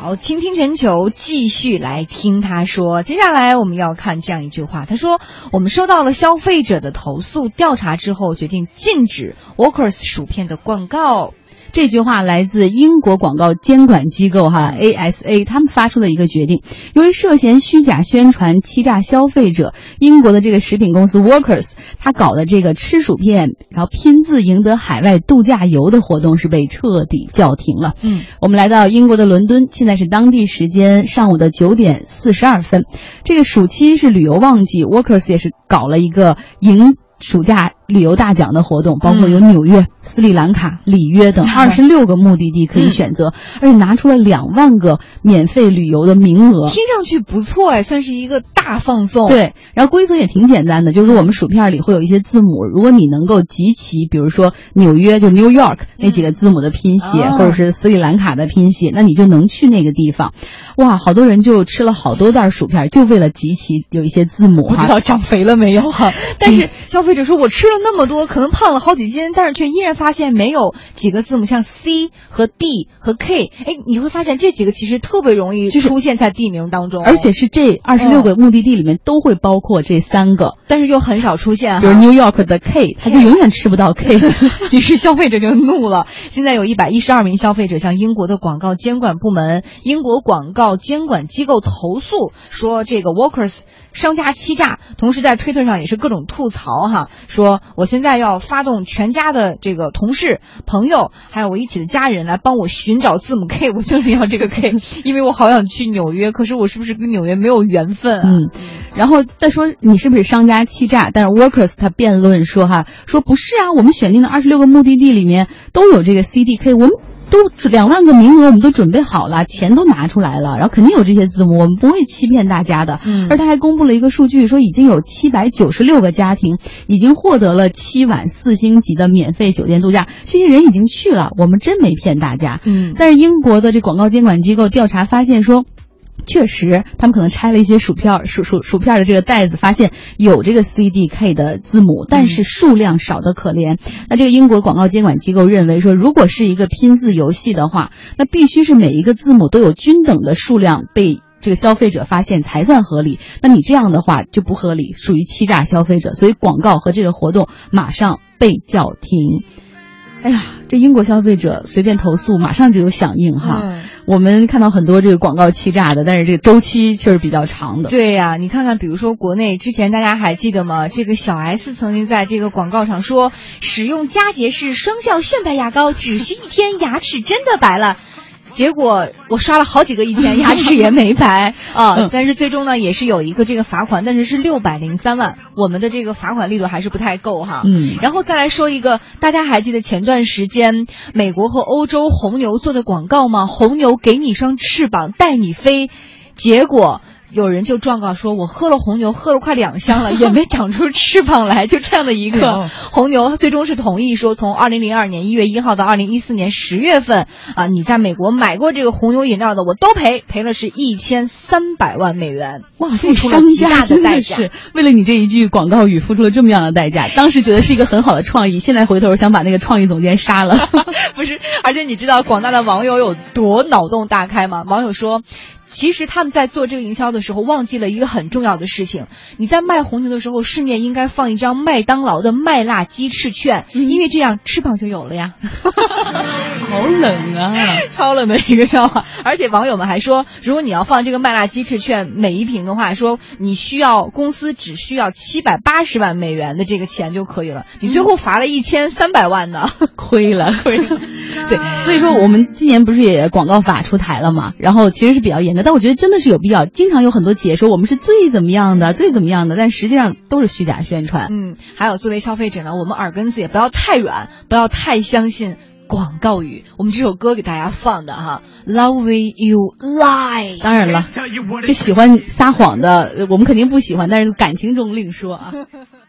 好，倾听全球，继续来听他说。接下来我们要看这样一句话，他说：“我们收到了消费者的投诉，调查之后决定禁止 Walkers 薯片的广告。”这句话来自英国广告监管机构哈 ASA，他们发出的一个决定，由于涉嫌虚假宣传、欺诈消费者，英国的这个食品公司 Workers，他搞的这个吃薯片，然后拼字赢得海外度假游的活动是被彻底叫停了。嗯，我们来到英国的伦敦，现在是当地时间上午的九点四十二分，这个暑期是旅游旺季，Workers 也是搞了一个赢暑假旅游大奖的活动，包括有纽约。斯里兰卡、里约等二十六个目的地可以选择，而且拿出了两万个免费旅游的名额，听上去不错哎，算是一个大放送。对，然后规则也挺简单的，就是我们薯片里会有一些字母，如果你能够集齐，比如说纽约就是 New York 那几个字母的拼写，或者是斯里兰卡的拼写，那你就能去那个地方。哇，好多人就吃了好多袋薯片，就为了集齐有一些字母。不知道长肥了没有哈？但是消费者说我吃了那么多，可能胖了好几斤，但是却依然发现没有几个字母，像 C 和 D 和 K，哎，你会发现这几个其实特别容易出现在地名当中，而且是这二十六个目的地里面都会包括这三个，但是又很少出现。比如 New York 的 K，他就永远吃不到 K，于是消费者就怒了。现在有一百一十二名消费者向英国的广告监管部门、英国广告监管机构投诉，说这个 Walkers。商家欺诈，同时在推特上也是各种吐槽哈，说我现在要发动全家的这个同事、朋友，还有我一起的家人来帮我寻找字母 K，我就是要这个 K，因为我好想去纽约，可是我是不是跟纽约没有缘分啊？嗯，然后再说你是不是商家欺诈？但是 Workers 他辩论说哈，说不是啊，我们选定的二十六个目的地里面都有这个 CDK，我们。都两万个名额，我们都准备好了，钱都拿出来了，然后肯定有这些字母，我们不会欺骗大家的。嗯，而他还公布了一个数据，说已经有七百九十六个家庭已经获得了七晚四星级的免费酒店度假，这些人已经去了，我们真没骗大家。嗯，但是英国的这广告监管机构调查发现说。确实，他们可能拆了一些薯片薯薯薯片的这个袋子，发现有这个 C D K 的字母，但是数量少得可怜。那这个英国广告监管机构认为说，如果是一个拼字游戏的话，那必须是每一个字母都有均等的数量被这个消费者发现才算合理。那你这样的话就不合理，属于欺诈消费者，所以广告和这个活动马上被叫停。哎呀，这英国消费者随便投诉，马上就有响应哈。我们看到很多这个广告欺诈的，但是这个周期确实比较长的。对呀，你看看，比如说国内之前大家还记得吗？这个小 S 曾经在这个广告上说，使用佳洁士双效炫白牙膏，只需一天，牙齿真的白了。结果我刷了好几个一天，牙齿也没白 啊。但是最终呢，也是有一个这个罚款，但是是六百零三万。我们的这个罚款力度还是不太够哈。嗯。然后再来说一个，大家还记得前段时间美国和欧洲红牛做的广告吗？红牛给你双翅膀带你飞，结果。有人就状告说，我喝了红牛，喝了快两箱了，也没长出翅膀来，就这样的一个 红牛，最终是同意说，从二零零二年一月一号到二零一四年十月份，啊，你在美国买过这个红牛饮料的，我都赔，赔了是一千三百万美元。哇，付出了极大的代价是为了你这一句广告语付出了这么样的代价。当时觉得是一个很好的创意，现在回头想把那个创意总监杀了。不是，而且你知道广大的网友有多脑洞大开吗？网友说。其实他们在做这个营销的时候，忘记了一个很重要的事情。你在卖红牛的时候，顺便应该放一张麦当劳的麦辣鸡翅券，因为这样翅膀就有了呀。好冷啊，超冷的一个笑话。而且网友们还说，如果你要放这个麦辣鸡翅券每一瓶的话，说你需要公司只需要七百八十万美元的这个钱就可以了。你最后罚了一千三百万呢，亏了，亏了。对，所以说我们今年不是也广告法出台了嘛？然后其实是比较严。但我觉得真的是有必要，经常有很多企业说我们是最怎么样的，最怎么样的，但实际上都是虚假宣传。嗯，还有作为消费者呢，我们耳根子也不要太软，不要太相信广告语。我们这首歌给大家放的哈，Love You Lie。当然了，这喜欢撒谎的，我们肯定不喜欢，但是感情中另说啊。